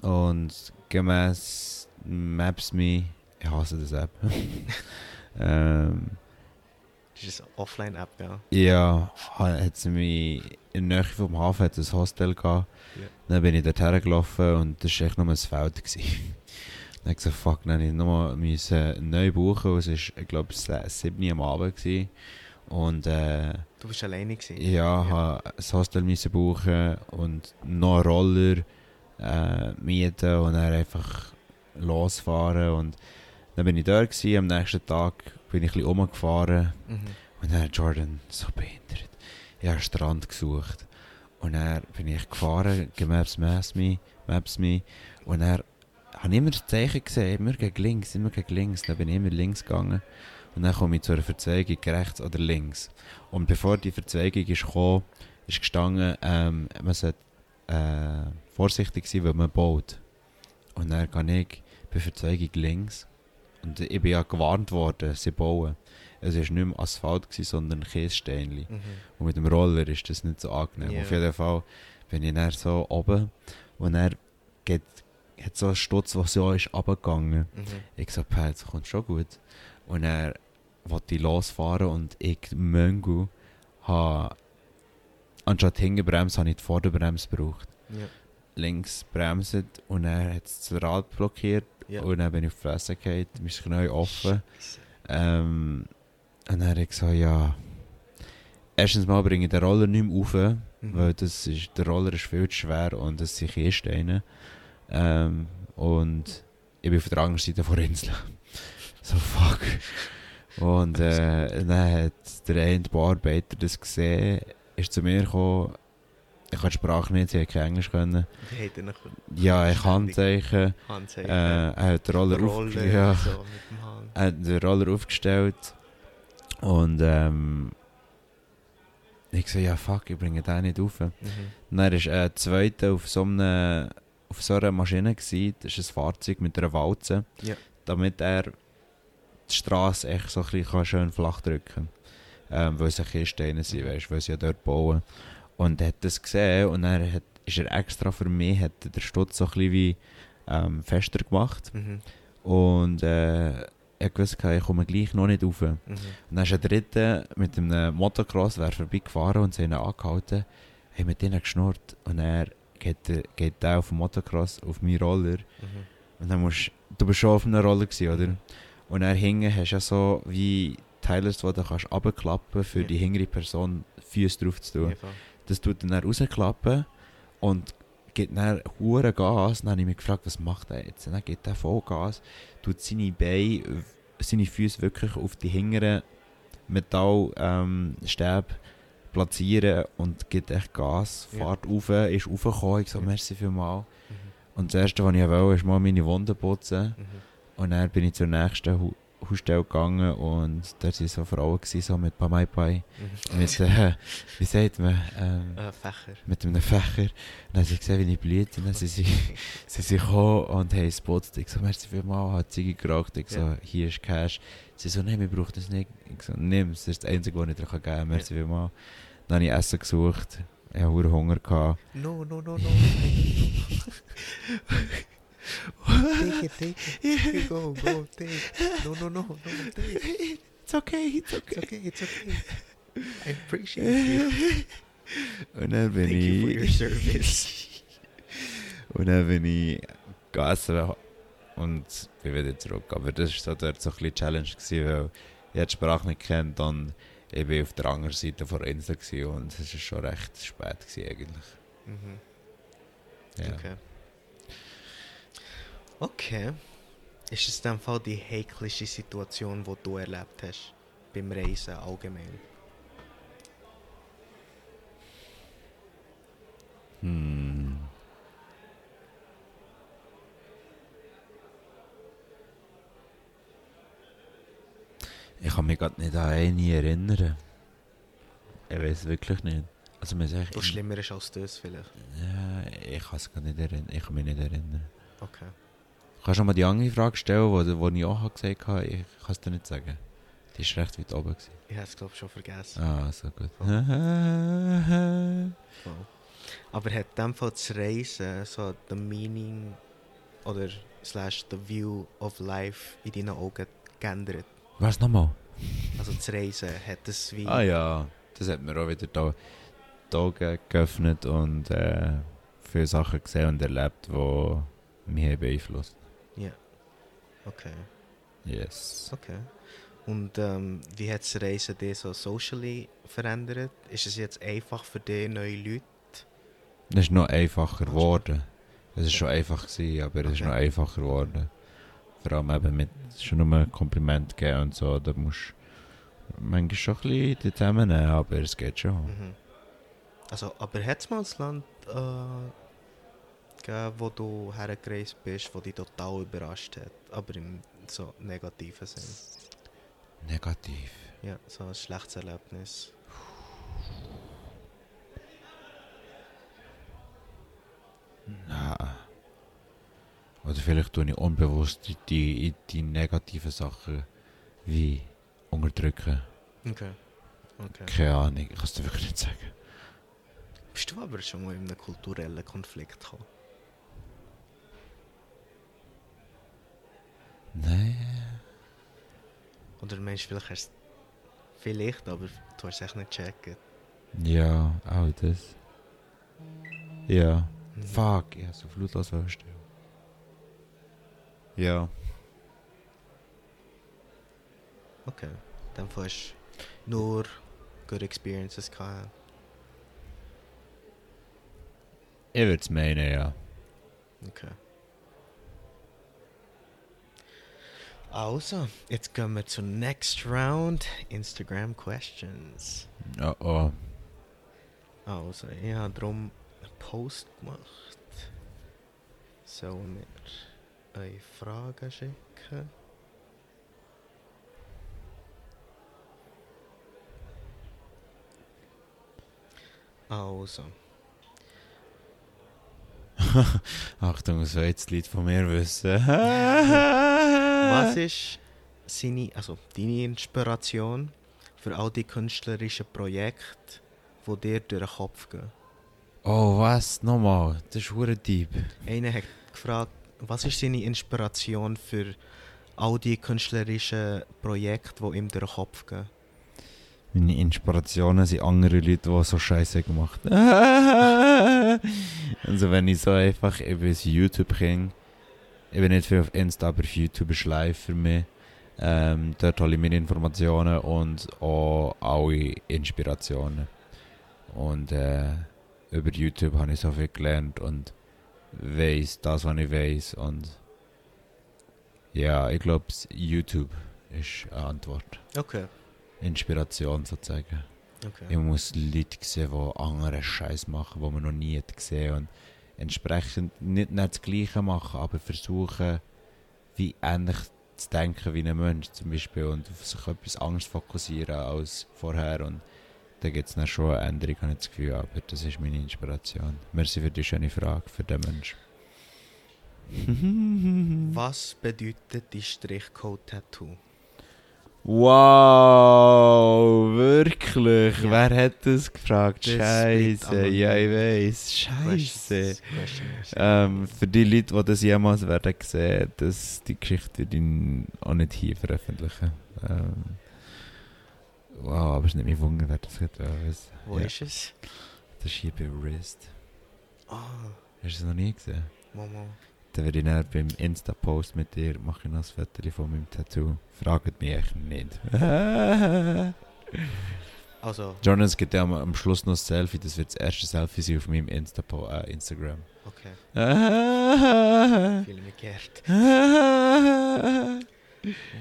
und gemäß Maps.me, ich hasse das App, ähm, Das ist eine Offline-App, ja. Ja, ha- hat sie mich in der Nähe vom Hafen hat ein Hostel gehabt. Ja. Dann bin ich dort hergelaufen und das war echt nur ein Feld. Gewesen. Dann habe ich gesagt, fuck, dann musste ich nochmal neu buchen. Es war, ich glaube, 7 Uhr am Abend. Gewesen. Und äh, Du bist alleine gewesen? ja, habe ein Hostel müssen buchen und noch einen Roller äh, mieten und dann einfach losfahren. Und dann bin ich da gewesen. Am nächsten Tag bin ich ein bisschen rumgefahren. Mhm. Und dann hat Jordan so behindert. Ich habe Strand gesucht. Und dann bin ich gefahren, gemäß Maps.me, Maps.me. Und dann habe ich immer das Zeichen gesehen, immer gegen links, immer gegen links. Dann bin ich immer links gegangen. Und dann komme ich zu einer Verzweigung, rechts oder links. Und bevor die Verzweigung ist gekommen, ist gestanden, ähm, man sollte äh, vorsichtig sein, weil man baut. Und dann gehe ich bei Verzweigung links. Und ich bin ja gewarnt worden, sie bauen. Es war nicht mehr Asphalt, gewesen, sondern Kiessteinchen. Mhm. Und mit dem Roller ist das nicht so angenehm. Ja. Auf jeden Fall bin ich dann so oben und er geht, hat so einen Stutz, der so ist runtergegangen. Mhm. Ich so, Pat, das kommt schon gut. Und er wollte ich losfahren und ich, Möngu, habe anstatt Hinterbremse, habe ich die Vorderbremse gebraucht. Ja. Links bremset und er hat das Rad blockiert Ja. und dann bin ich auf die Fresse gefallen, mein Knie offen. Ähm, und dann habe ich gesagt, ja. Erstens mal bringe ich den Roller nicht mehr rauf, Mhm. weil das ist, der Roller ist viel zu schwer und es sind Kiessteine. Ähm, und ich bin auf der anderen Seite der Insel. so fuck. Und äh, dann hat der eine Bearbeiter das gesehen, ist zu mir gekommen. Ich kann die Sprache nicht, ich konnte kein Englisch. Können. Hat Ja, ich. Handzeichen. Handzeichen. Äh, er hat den Roller, Roller, ja, so er hat den Roller aufgestellt und ähm, ich so, ja fuck, ich bringe den nicht rauf. Mhm. Und dann war ein zweiter auf so, einer, auf so einer Maschine, gewesen. das ist ein Fahrzeug mit einer Walze, Ja. damit er die Straße echt so ein bisschen schön flach drücken kann. Ähm, weil es ja Kiessteine sind, Mhm. weißt, weil sie ja dort bauen. Und er hat das gesehen und dann hat, ist er extra für mich, hat er den Stutz so ein bisschen wie ähm, fester gemacht. Mhm. Und äh, ich wusste, ich komme gleich noch nicht rauf. Und Mhm. dann ist ein Dritter mit einem Motocross wer vorbeigefahren und sie ihn angehalten, haben mit ihnen geschnurrt. Und er geht, der- geht der auf dem Motocross auf meinen Roller. Mhm. Und dann musst du bist schon auf einem Roller gewesen, oder? Und dann hinten hast du ja so wie Teile, die du kannst runterklappen für Ja. die hintere Person Füße drauf zu tun. Ja. Das tut dann, dann rausklappen und gibt dann hure Gas. Dann habe ich mich gefragt, was macht er jetzt? Und dann gibt er voll Gas, tut seine Beine, seine Füße wirklich auf die hinteren Metallstäbe ähm, Stäbe platzieren und gibt echt Gas, Ja. fährt rauf, ist raufgekommen. Ich so, Ja. merci vielmals. Mhm. Und das Erste, was ich wollte, ist mal meine Wunden putzen. Mhm. Und dann bin ich zur nächsten Hausstelle gegangen und dort waren so Frauen, gewesen, so mit Pamai Pai, Mhm. mit, äh, wie sagt man, ähm, Äh, Fächer. mit einem Fächer. Und dann haben sie gesehen, wie ich blühte. Und dann sind sie, sie sind gekommen und haben es geputzt. Ich so, merci vielmals, hat Ziege geraucht. Ich so, Ja. hier ist Cash. Sie so, nein, wir brauchen das nicht. Ich so, nimm es, das ist das Einzige, was ich dir geben kann. Merci vielmals. Dann habe ich Essen gesucht. Ich hatte Hunger. Gehabt. No, no, no, no. take it, take it. Go, go, take. No, no, no, no, take. It's okay, it's It's okay, it's okay. I appreciate you. Und dann bin Thank you for your ich... service. Und dann bin ich gegessen und bin wieder zurück. Aber das war so dort so ein bisschen Challenge, gewesen, weil ich die Sprache nicht kennt und ich war auf der anderen Seite der Insel und es war schon recht spät gewesen, eigentlich. Mhm. Ja. Okay. Okay. Ist es dem Fall die heiklischste Situation, die du erlebt hast? Beim Reisen allgemein? Hm. Ich kann mich gerade nicht an eine erinnern. Ich weiß wirklich nicht. Also man sagt, Was schlimmer ist als das vielleicht? ja, ich kann es gar nicht erinnern. Ich kann mich nicht erinnern. Okay. Kannst du mal die andere Frage stellen, wo, wo ich auch gesagt habe? Ich kann es dir nicht sagen. Die war recht weit oben. Gewesen. Ich habe es glaube ich schon vergessen. Ah, so gut. Voll. Aber hat in dem Fall das Reisen so the meaning oder slash the view of life in deinen Augen geändert? Was nochmal? Also das Reisen, hat das wie... Ah ja, das hat mir auch wieder da die Augen geöffnet und äh, viele Sachen gesehen und erlebt, die mich haben beeinflusst Okay, Yes. okay. Und ähm, wie hat das Reisen dich so socially verändert? Ist es jetzt einfach für dich, neue Leute? Es ist noch einfacher geworden. Es war schon einfach, gewesen, aber es ist noch einfacher geworden. Vor allem eben mit schon nur ein Kompliment geben und so. Da musst du manchmal schon ein bisschen zusammennehmen, aber es geht schon. Mhm. Also, aber hat es mal ein Land äh, gegeben, wo du hergereist bist, wo dich total überrascht hat? Aber im so negativen Sinn. Negativ. Ja, so ein schlechtes Erlebnis. Nein. Oder vielleicht tue ich unbewusst die, die, die negativen Sachen wie unterdrücken. Okay. okay. Keine Ahnung, ich kann es dir wirklich nicht sagen. Bist du aber schon mal in einem kulturellen Konflikt gekommen? Nein. Oder meinst du, vielleicht hast vielleicht, aber du hast es echt nicht gecheckt. Ja, auch das. Ja. Mhm. Fuck, ich habe so flutlos stellen. Ja. Okay. Dann hast du nur good experiences gehabt. Ich würde es meinen, ja. Okay. Also, jetzt gehen wir zur next round. Instagram Questions. Oh oh. Also, ich habe darum einen Post gemacht. Sollen wir eine Frage schicken? Also, Achtung, was will jetzt das Lied von mir wissen? was ist seine, also deine Inspiration für all die künstlerischen Projekte, die dir durch den Kopf gehen? Oh, was? Nochmal? Das ist hure deep. Einer hat gefragt, was ist seine Inspiration für all die künstlerischen Projekte, die ihm durch den Kopf gehen? Meine Inspirationen sind andere Leute, die so Scheiße gemacht haben. also wenn ich so einfach, ich bin ein Ich bin nicht viel auf Insta, aber auf YouTube ist live für mich. Ähm, dort hole ich meine Informationen und auch alle Inspirationen. Und äh, über YouTube habe ich so viel gelernt und weiß das, was ich weiß. Und ja, ich glaube, YouTube ist eine Antwort. Okay, Inspiration sozusagen. okay. Ich muss Leute sehen, die anderen Scheiß machen, die man noch nie hat gesehen und entsprechend nicht, nicht das Gleiche machen, aber versuchen, wie ähnlich zu denken wie ein Mensch zum Beispiel und auf sich etwas Angst fokussieren als vorher und da gibt es dann schon eine Änderung, habe ich das Gefühl, aber das ist meine Inspiration. Merci für die schöne Frage, für den Mensch. Was bedeutet die Strichcode-Tattoo? Wow, wirklich? Ja. Wer hat das gefragt? Das Scheiße, ja, ich weiß. Scheiße. Ähm, für die Leute, die das jemals werden sehen, das, die Geschichte würde ich auch nicht hier veröffentlichen. Ähm, wow, aber es ist nicht mehr Wunder, wer das hat. Was. Wo ja, ist es? Das ist hier bei Wrist. Ah, Hast du es noch nie gesehen? Mama. Dann werde ich dann beim Insta-Post mit dir mache ich noch ein Foto von meinem Tattoo. Fragt mich echt nicht. Also, Jonas gibt ja am, am Schluss noch ein Selfie. Das wird das erste Selfie sein auf meinem Insta äh, Instagram. okay. Mich geehrt.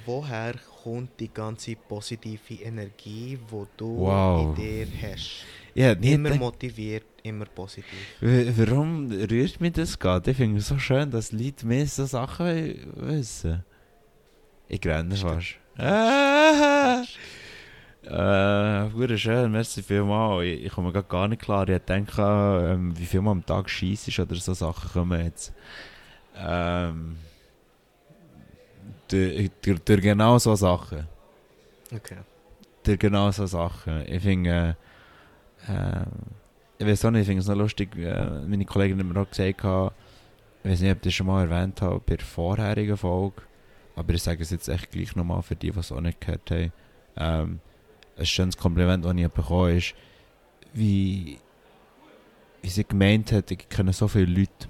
Woher kommt die ganze positive Energie, die du Wow. in dir hast? Ja, nee, Immer motiviert, immer positiv. warum rührt mich das gerade? Ich finde es so schön, dass Leute mehr so Sachen wissen. Ich renne fast. Ah, äh, wurde schön, merci vielmals. Ich, ich komme gerade gar nicht klar. Ich denke, ähm, wie viel man am Tag scheiss ist oder so Sachen kommen jetzt. Ähm, durch genau so Sachen. Okay. durch genau so Sachen. Ich finde, äh, äh, ich weiß auch nicht, ich finde es noch lustig, äh, meine Kollegin hat mir auch gesagt, ich weiß nicht, ob ich das schon mal erwähnt habe, bei der vorherigen Folge, aber ich sage es jetzt echt gleich nochmal für die, die es auch nicht gehört haben. Ähm, ein schönes Kompliment, das ich bekommen ist, wie, wie sie gemeint hat, ich kenne so viele Leute,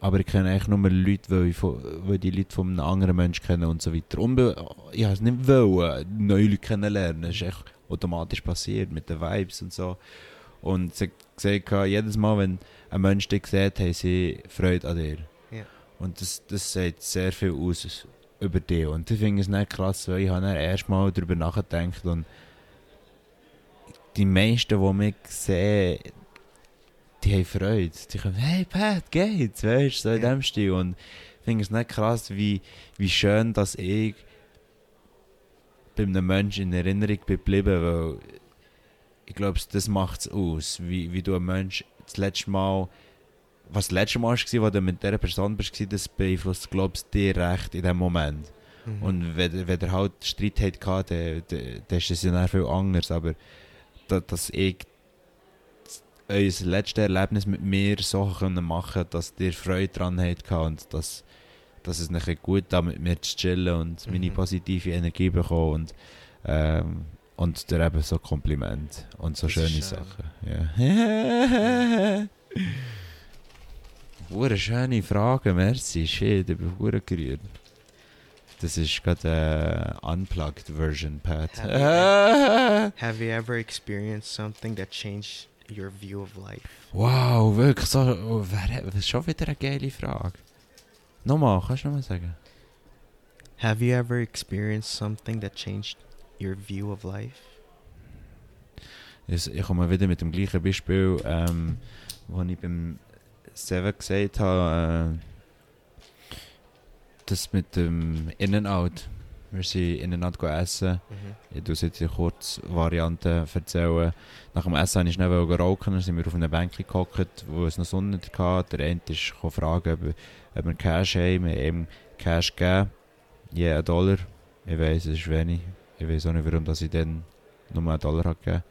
aber ich kenne eigentlich nur Leute, weil ich, weil die Leute von einem anderen Menschen kennen und so weiter. Unbe ich wollte es nicht wollen, neue Leute kennenlernen. Das ist echt automatisch passiert mit den Vibes und so. Und sie gesagt, jedes Mal, wenn ein Mensch dich sieht, haben sie Freude an dir. Ja. Und das, das sagt sehr viel aus über dich. Und ich finde es nicht krass, weil ich habe dann erst mal darüber nachgedacht und die meisten, die mich sehen, die haben Freude. Die kommen, hey Pat, geht's? Weißt du, so in Ja. dem Stil. Und ich finde es nicht krass, wie, wie schön, dass ich bei einem Menschen in Erinnerung geblieben, weil ich glaube, das macht es aus, wie, wie du ein Mensch das letzte Mal, was das letzte Mal war, wo du mit dieser Person warst, das beeinflusst, glaubst du, dir recht in dem Moment. Mhm. Und wenn, wenn ihr halt Streit habt, dann, dann, dann ist es ja dann viel anders. Aber da, dass ich unser letztes Erlebnis mit mir können machen dass ihr Freude daran habt und dass, dass es nachher gut da mit mir zu chillen und meine Mhm. positive Energie bekommen und, ähm, und dir eben so Kompliment und so Das schöne schön. Sachen. Ja. Hure schöne Frage, merci. Shit, ich bin hure gerührt. Das ist gerade eine unplugged Version, Pat. Have you ever experienced something that changed your view of life? wow, wirklich so. Oh, wer, das ist schon wieder eine geile Frage. Nochmal, kannst du nochmal sagen? Have you ever experienced something that changed your view of life? Ich, komme wieder mit dem gleichen Beispiel, ähm, wo ich beim Seven gesagt habe, äh, das mit dem In-N-Out. Wir sind In-N-Out essen. Mhm. Ich tue jetzt die Kurzvariante erzählen. Nach dem Essen wollte ich schnell rauchen, dann sind wir auf einer Bank gehockt, wo es noch Sonne hatte. Der eine ist fragen, ob, ob wir Cash haben. Wir haben ihm Cash gegeben. Je einen Dollar. Ich weiss, es ist wenig. Ich weiß auch nicht, warum dass ich dann nur einen Dollar habe gegeben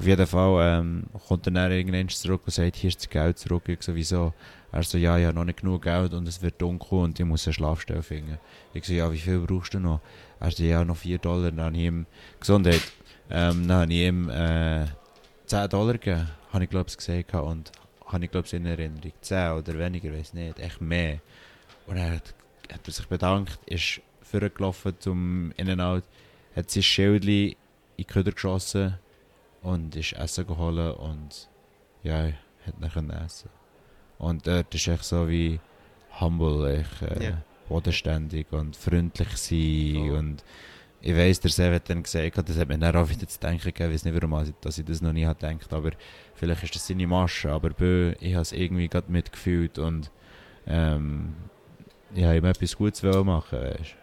Auf jeden Fall ähm, kommt er dann irgendwann zurück und sagt, hier ist das Geld zurück. Ich so, wieso? Er so, ja, ich habe noch nicht genug Geld und es wird dunkel und ich muss eine Schlafstelle finden. Ich so, ja, wie viel brauchst du noch? Er so, ja, noch 4 Dollar. Dann habe ich ihm, Gesundheit, ähm, dann habe ich ihm äh, 10 Dollar gegeben, habe ich glaube ich gesagt und habe ich glaube ich in Erinnerung. 10 oder weniger, weiß nicht, echt mehr. Und er hat, hat er sich bedankt, ist vorgelaufen zum In-N-Out, hat sein Schildchen in die Köder geschossen und ist Essen geholt und ja, hat können essen. Und dort ist echt so wie humble, echt, äh, Ja. bodenständig und freundlich sein Oh. und ich weiss, der Sev hat dann gesagt, das hat mir dann auch wieder zu denken gegeben, ich weiß nicht warum, ich- dass ich das noch nie habe gedacht, aber vielleicht ist das seine Masche, aber bö, ich habe es irgendwie gerade mitgefühlt und ähm, ich habe ihm etwas Gutes machen, weißt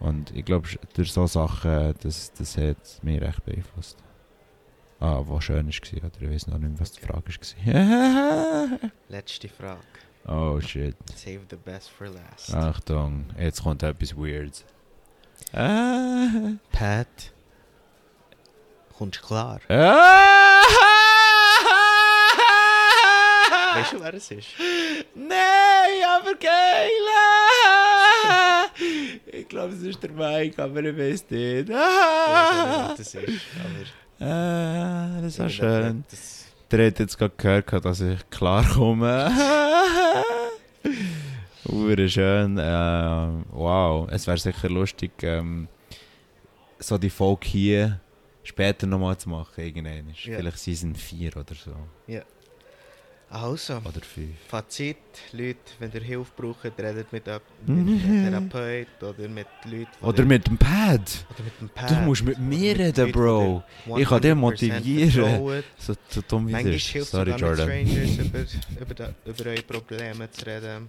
Mhm. und ich glaube, durch so Sachen, das, das hat mich recht beeinflusst. Ah, was schön war, oder ich weiß noch nicht was die Frage war. Letzte Frage. oh shit. Save the best for last. Achtung, jetzt kommt etwas Weirds. Ah. Pat, kommst du klar? Ah. Weißt du, wer es ist? Nein, aber geil! Ich glaube, es ist der Mike, aber ich weiß nicht. Ich weiß nicht, wer das ist, aber... Ah, das war schön. das- Der hat jetzt gerade gehört, dass ich klar komme. Ure schön. Ähm, wow, es wäre sicher lustig, ähm, so die Folge hier später nochmal zu machen. Irgendwann. Ja. Vielleicht Season 4 oder so. Also, Oder 5. Fazit, Leute, wenn ihr Hilfe braucht, redet mit, mit einem Therapeut oder mit Leuten... Oder mit dem Pad. oder mit dem Pad. Du musst mit mir mit reden, Bro. Ich kann dich 100% motivieren. So, so dumm wie Manchmal hilft Sorry, sogar mit Jordan. Strangers über, über, da, über eure Probleme zu reden.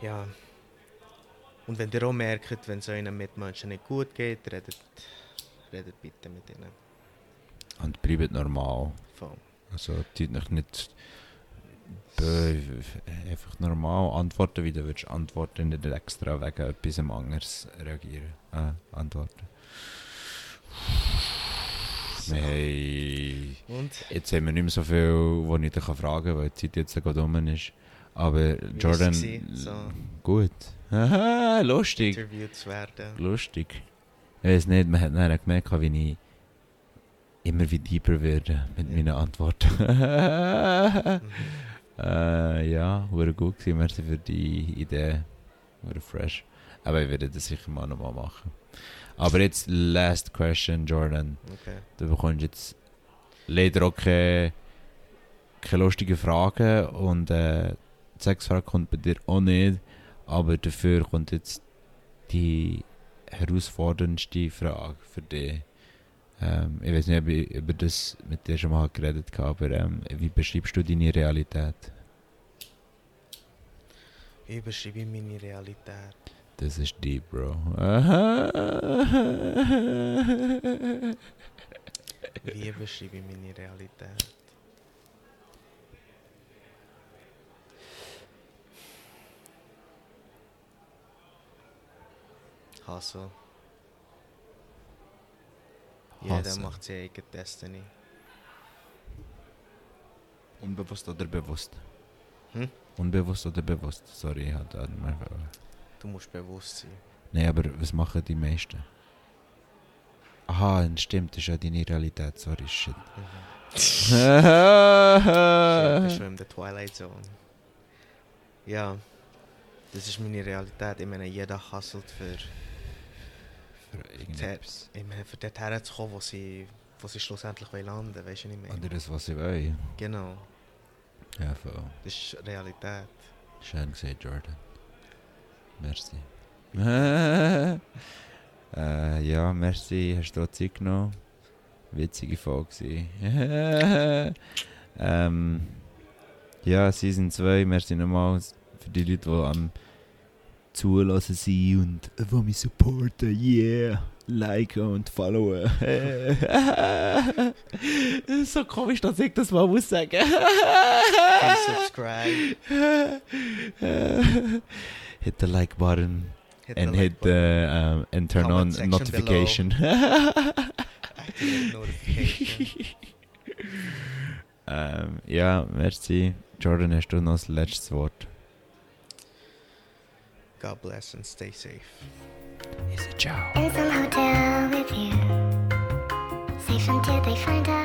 Ja. Und wenn ihr auch merkt, wenn es euren Mitmenschen nicht gut geht, redet, redet bitte mit ihnen. Und bleibt normal. Voll. Also, tut euch nicht einfach normal antworten, wie du würdest antworten, nicht extra wegen etwas anderes reagieren. Äh, antworten. So. Haben, Und? jetzt haben wir nicht mehr so viel, wo ich dich fragen kann, weil die Zeit jetzt gerade rum ist. Aber Wie Jordan, so gut. Haha, lustig. interviewt zu werden. Lustig. Ich weiß nicht, man hat dann gemerkt, wie ich immer wieder deeper werde mit Ja. meinen Antworten. Mhm. äh, ja, war gut gewesen. Merci für die Idee. War fresh. Aber ich werde das sicher mal nochmal machen. Aber jetzt, last question, Jordan. Okay. Du bekommst jetzt leider auch keine, keine lustigen Fragen und äh, die Sexfrage kommt bei dir auch nicht. Aber dafür kommt jetzt die herausforderndste Frage für dich. Ähm, ich weiß nicht, ob ich über das mit dir schon mal geredet habe, aber ähm, wie beschreibst du deine Realität? Ich beschreibe meine Realität. Das ist deep, Bro. Wie beschreibe ich meine Realität? Hustle. Jeder Hustle. macht seine eigene Destiny. Unbewusst oder bewusst? Hm? Unbewusst oder bewusst? Sorry, ich hatte mehr. Du musst bewusst sein. Nein, aber was machen die meisten? Aha, stimmt, das ist ja deine Realität. Sorry, shit. Ich bin schon in der Twilight Zone. Ja, das ist meine Realität. Ich meine, jeder hustelt für, Ich meine, für dort herzukommen, wo sie, wo sie schlussendlich wollen landen Weißt du, ich meine? Oder das, was ich will. Genau, Ja, voll. das ist Realität. Schön gesehen, Jordan. Merci. äh, ja, merci, hast du Zeit genommen. Witzige Folge. ähm, ja, Season 2, merci nochmals für die Leute, die am Zulassen sind und die mich supporten. Yeah! Liken und ist so komisch, dass ich das mal muss sagen. Subscribe. hit the like button Hit and the hit like button, the um, and turn on Comment section notification. notification. ähm, ja, merci. Jordan, hast du noch das letzte Wort? God bless and stay safe. Is it ciao? until they find out.